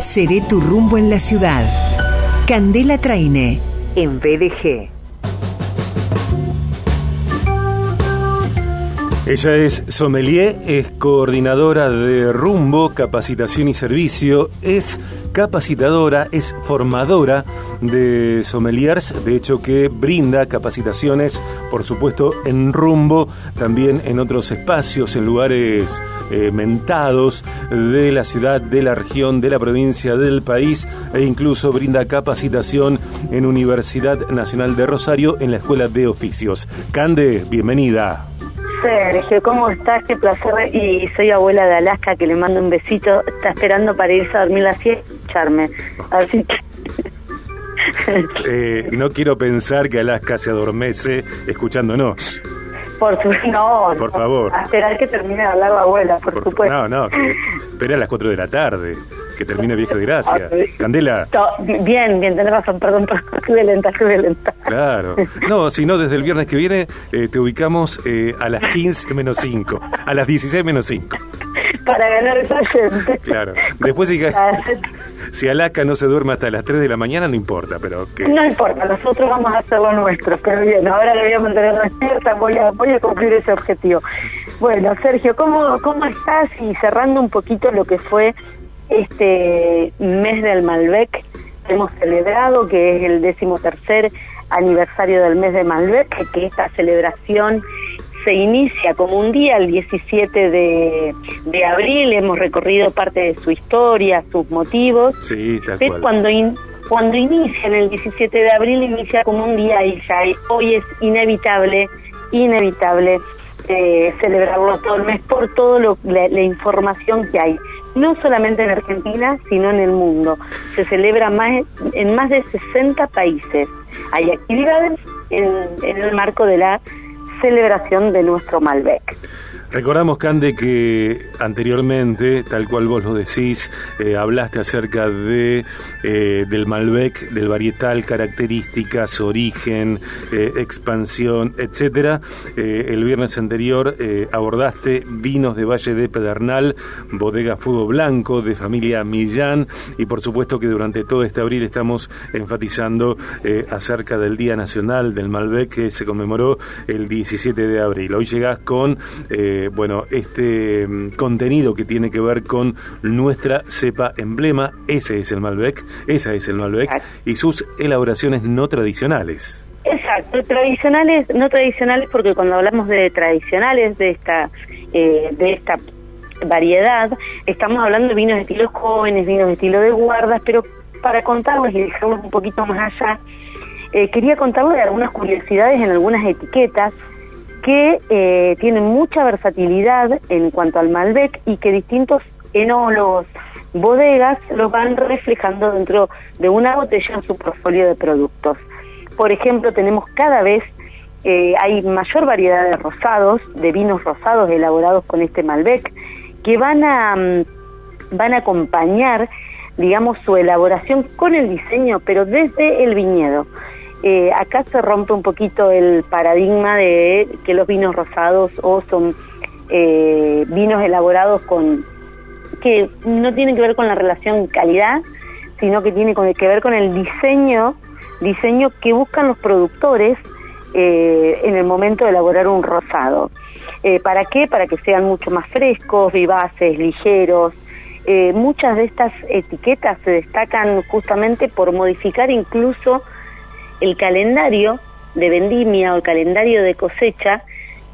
Seré tu rumbo en la ciudad. Candela Traine, en BDG. Ella es sommelier, es coordinadora de rumbo, capacitación y servicio, es capacitadora, es formadora de sommeliers, de hecho que brinda capacitaciones, por supuesto, en rumbo, también en otros espacios, en lugares eh, mentados de la ciudad, de la región, de la provincia, del país, e incluso brinda capacitación en Universidad Nacional de Rosario en la Escuela de Oficios. Cande, bienvenida. Sergio, ¿cómo estás? Qué placer. Y soy abuela de Alaska, que le mando un besito. Está esperando para irse a dormir la siesta y escucharme. Así que... Eh, no quiero pensar que Alaska se adormece escuchándonos. Por su no, Por favor. A esperar que termine de hablar la abuela, por, supuesto. No, no, que espera a las 4 de la tarde, que termine Vieja de Gracia. Candela. To- Bien, bien, tenés razón, perdón, perdón, estuve lenta, estuve lenta. Claro. No, si no, desde el viernes que viene eh, te ubicamos eh, a las 15 menos 5, a las 16 menos 5. Para ganar esa gente. Claro. Después si, si Alaska no se duerme hasta las 3 de la mañana, no importa, pero que... No importa, nosotros vamos a hacer lo nuestro, pero bien, ahora le voy a mantener despierta, voy a, voy a cumplir ese objetivo. Bueno, Sergio, ¿cómo, ¿cómo estás? Y cerrando un poquito lo que fue este mes del Malbec, hemos celebrado, que es el decimotercer aniversario del mes de Malbec, que esta celebración se inicia como un día el 17 de, de abril, hemos recorrido parte de su historia, sus motivos, Sí, tal pero cual. cuando in- cuando inicia en el 17 de abril inicia como un día y ya hoy es inevitable inevitable eh, celebrarlo todo el mes por todo lo, la, la información que hay no solamente en Argentina sino en el mundo. Se celebra más en más de 60 países. Hay actividades en, en el marco de la celebración de nuestro Malbec Recordamos, Cande, que anteriormente, tal cual vos lo decís, eh, hablaste acerca de eh, del Malbec, del varietal, características, origen, eh, expansión. Eh, el viernes anterior abordaste vinos de Valle de Pedernal, bodega Fuego Blanco, de familia Millán, y por supuesto que durante todo este abril estamos enfatizando acerca del Día Nacional del Malbec que se conmemoró el 17 de abril. Hoy llegás con bueno, este mm, contenido que tiene que ver con nuestra cepa emblema, ese es el Malbec, esa es el Malbec, y sus elaboraciones no tradicionales. Exacto, tradicionales, no tradicionales porque cuando hablamos de tradicionales de esta eh, de esta variedad, estamos hablando de vinos de estilo jóvenes, vinos de estilo de guardas, pero para contarles y dejarlos un poquito más allá, eh, quería contarles algunas curiosidades en algunas etiquetas que eh, tienen mucha versatilidad en cuanto al Malbec y que distintos enólogos, bodegas, lo van reflejando dentro de una botella en su portfolio de productos. Por ejemplo, tenemos cada vez, eh, hay mayor variedad de rosados, de vinos rosados elaborados con este Malbec, que van a, mm, van a acompañar, digamos, su elaboración con el diseño, pero desde el viñedo. Eh, acá se rompe un poquito el paradigma de que los vinos rosados o son eh, vinos elaborados con que no tienen que ver con la relación calidad, sino que tiene que ver con el diseño, diseño que buscan los productores eh, en el momento de elaborar un rosado. Eh, ¿Para qué? Para que sean mucho más frescos, vivaces, ligeros. Eh, muchas de estas etiquetas se destacan justamente por modificar incluso el calendario de vendimia o el calendario de cosecha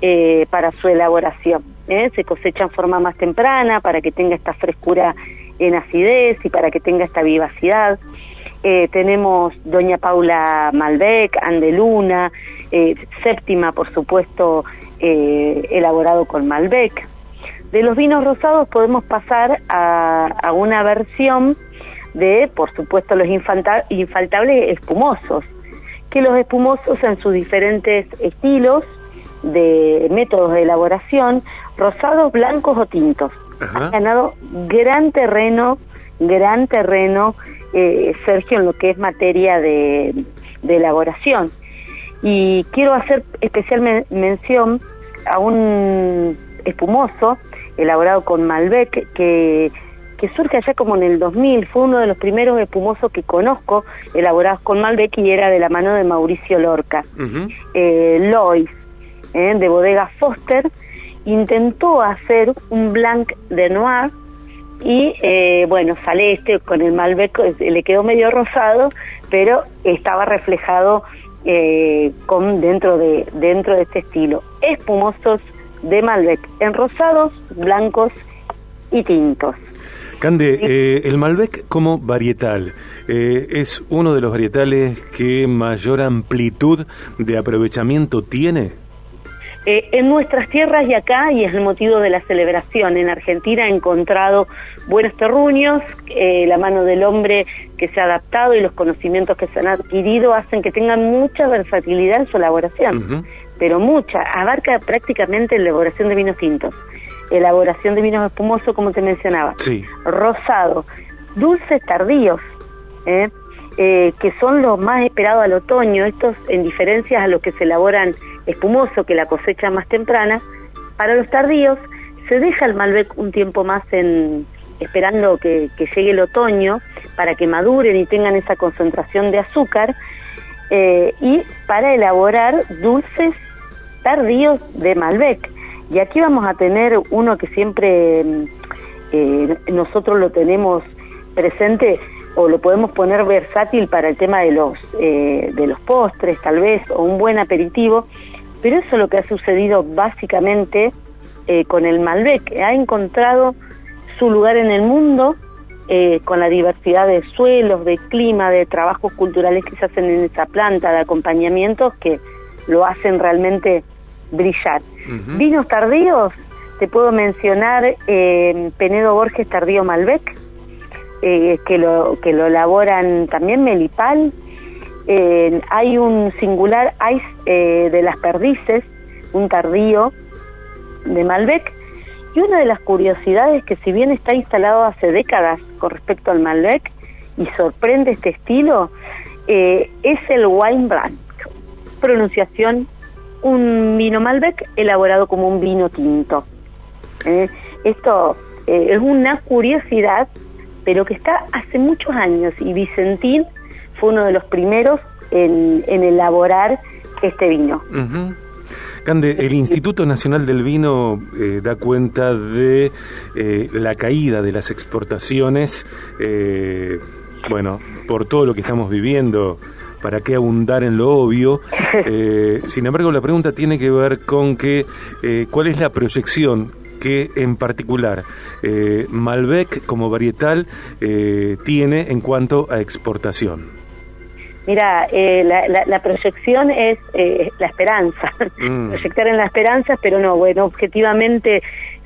eh, para su elaboración. ¿eh? Se cosecha en forma más temprana para que tenga esta frescura en acidez y para que tenga esta vivacidad. Eh, tenemos Doña Paula Malbec, Andeluna, eh, Séptima, por supuesto, eh, elaborado con Malbec. De los vinos rosados podemos pasar a, a una versión de, por supuesto, los infaltables espumosos, que los espumosos en sus diferentes estilos de métodos de elaboración, rosados, blancos o tintos. Ajá. Ha ganado gran terreno, gran terreno, eh, Sergio, en lo que es materia de, de elaboración. Y quiero hacer especial men- mención a un espumoso elaborado con Malbec que que surge allá como en el 2000, fue uno de los primeros espumosos que conozco elaborados con Malbec y era de la mano de Mauricio Lorca. eh, Lois, eh, de bodega Foster, intentó hacer un blanc de noir y eh, bueno, sale este con el Malbec, le quedó medio rosado, pero estaba reflejado con dentro de dentro de este estilo. Espumosos de Malbec, en rosados, blancos y tintos. Cande, eh, el Malbec como varietal eh, es uno de los varietales que mayor amplitud de aprovechamiento tiene. Eh, en nuestras tierras y acá, y es el motivo de la celebración, en Argentina he encontrado buenos terruños, eh, la mano del hombre que se ha adaptado y los conocimientos que se han adquirido hacen que tengan mucha versatilidad en su elaboración, pero mucha, abarca prácticamente la elaboración de vinos tintos, elaboración de vinos espumosos, como te mencionaba, Sí. rosado, dulces tardíos, ¿eh? Eh, que son los más esperados al otoño, estos en diferencia a los que se elaboran espumoso, que la cosecha más temprana, para los tardíos se deja el Malbec un tiempo más en esperando que, que llegue el otoño para que maduren y tengan esa concentración de azúcar eh, y para elaborar dulces tardíos de Malbec. Y aquí vamos a tener uno que siempre mm, eh, nosotros lo tenemos presente o lo podemos poner versátil para el tema de los eh, de los postres tal vez o un buen aperitivo. Pero eso es lo que ha sucedido básicamente eh, con el Malbec. Ha encontrado su lugar en el mundo eh, con la diversidad de suelos de clima de trabajos culturales que se hacen en esa planta de acompañamientos que lo hacen realmente brillar vinos tardíos te puedo mencionar eh, Penedo Borges Tardío Malbec eh, que lo que lo elaboran también Melipal. Eh, hay un singular Ice eh, de las Perdices, un tardío de Malbec. Y una de las curiosidades que si bien está instalado hace décadas con respecto al Malbec y sorprende este estilo, eh, es el wine blanc. Pronunciación, un vino Malbec elaborado como un vino tinto. Eh, esto eh, es una curiosidad, pero que está hace muchos años y Vicentín fue uno de los primeros en, elaborar este vino. Cande, el Instituto Nacional del Vino eh, da cuenta de la caída de las exportaciones, eh, bueno, por todo lo que estamos viviendo, ¿para qué abundar en lo obvio? Eh, sin embargo, la pregunta tiene que ver con que, eh, ¿cuál es la proyección que en particular eh, Malbec como varietal eh, tiene en cuanto a exportación? Mira, eh, la, la- la proyección es eh, la esperanza, Mm. proyectar en la esperanza, pero no, bueno, objetivamente,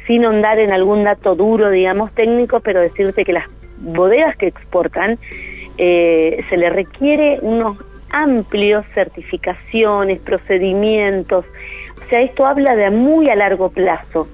sin ahondar en algún dato duro, digamos, técnico, pero decirte que las bodegas que exportan eh, se le requiere unos amplios certificaciones, procedimientos, o sea, esto habla de muy a largo plazo.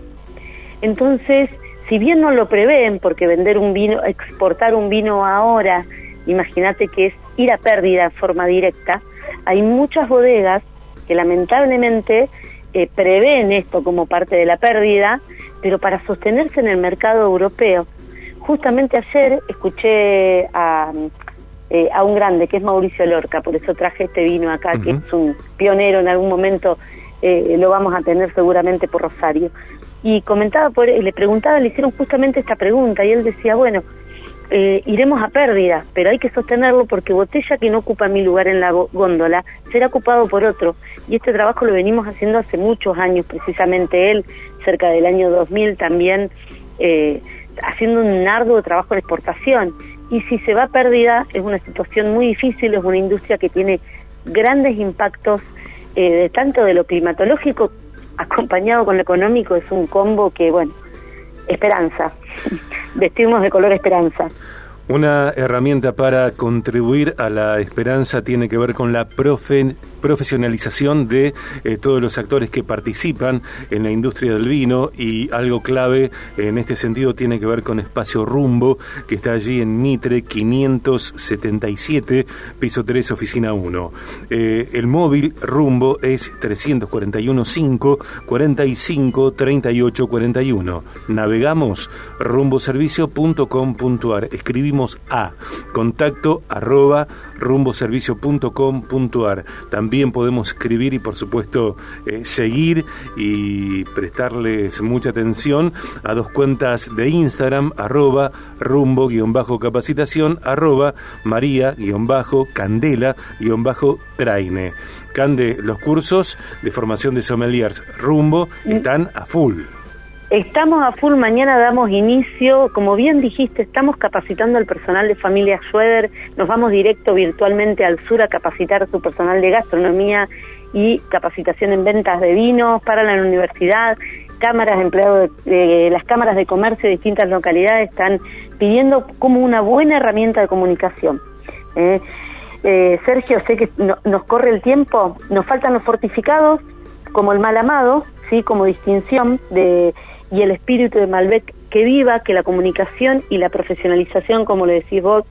Entonces, si bien no lo prevén, porque vender un vino, exportar un vino ahora, imagínate que es ir a pérdida en forma directa, hay muchas bodegas que lamentablemente eh, prevén esto como parte de la pérdida, pero para sostenerse en el mercado europeo. Justamente ayer escuché a, eh, a un grande que es Mauricio Lorca, por eso traje este vino acá, que es un pionero en algún momento, eh, lo vamos a tener seguramente por Rosario. Y comentaba, por, le preguntaba, le hicieron justamente esta pregunta y él decía, bueno, eh, iremos a pérdida, pero hay que sostenerlo porque botella que no ocupa mi lugar en la gó- góndola será ocupado por otro. Y este trabajo lo venimos haciendo hace muchos años, precisamente él, cerca del año 2000 también, eh, haciendo un arduo trabajo de exportación. Y si se va pérdida es una situación muy difícil, es una industria que tiene grandes impactos, eh, de tanto de lo climatológico acompañado con lo económico, es un combo que, bueno, esperanza, vestirnos de color esperanza. Una herramienta para contribuir a la esperanza tiene que ver con la profesionalización de eh, todos los actores que participan en la industria del vino y algo clave en este sentido tiene que ver con Espacio Rumbo, que está allí en Mitre 577, piso 3, oficina 1. Eh, el móvil Rumbo es 341 5 45 38 41. Navegamos rumboservicio.com.ar. Escribimos a contacto arroba rumboservicio.com.ar. También podemos escribir y por supuesto eh, seguir y prestarles mucha atención a dos cuentas de Instagram arroba rumbo-capacitación arroba maría-candela-traine. Cande, los cursos de formación de sommeliers rumbo están a full. Estamos a full, mañana damos inicio, como bien dijiste, estamos capacitando al personal de familia Schroeder, nos vamos directo virtualmente al sur a capacitar a su personal de gastronomía y capacitación en ventas de vinos para la universidad, cámaras empleados de, las cámaras de comercio de distintas localidades están pidiendo como una buena herramienta de comunicación. ¿eh? Eh, Sergio, sé que nos corre el tiempo, nos faltan los fortificados como el mal amado, sí, como distinción de y el espíritu de Malbec que viva, que la comunicación y la profesionalización, como le decís vos,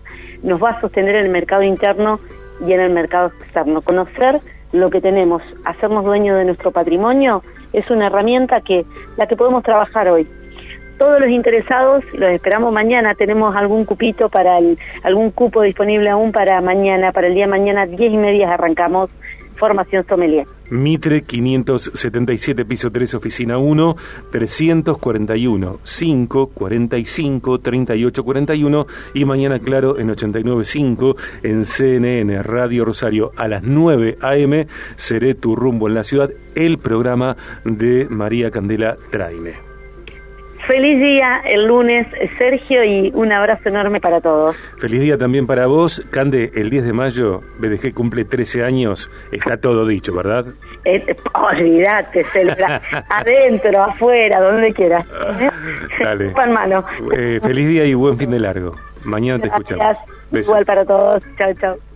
nos va a sostener en el mercado interno y en el mercado externo. Conocer lo que tenemos, hacernos dueños de nuestro patrimonio, es una herramienta que la que podemos trabajar hoy. Todos los interesados los esperamos mañana. Tenemos algún cupito para el, algún cupo disponible aún para mañana, para el día mañana, diez y media arrancamos formación sommelier. Mitre 577, piso 3, oficina 1, 341 5 45 38 41 y mañana, claro, en 89.5 en CNN Radio Rosario a las 9 a.m. seré tu rumbo en la ciudad, el programa de María Candela Traine. Feliz día el lunes, Sergio, y un abrazo enorme para todos. Feliz día también para vos. Cande, el 10 de mayo, BDG cumple 13 años. Está todo dicho, ¿verdad? Eh, olvídate, celebra adentro, afuera, donde quieras. Dale. mano. Eh, feliz día y buen fin de largo. Mañana te escuchamos. Igual para todos. Chao, chao.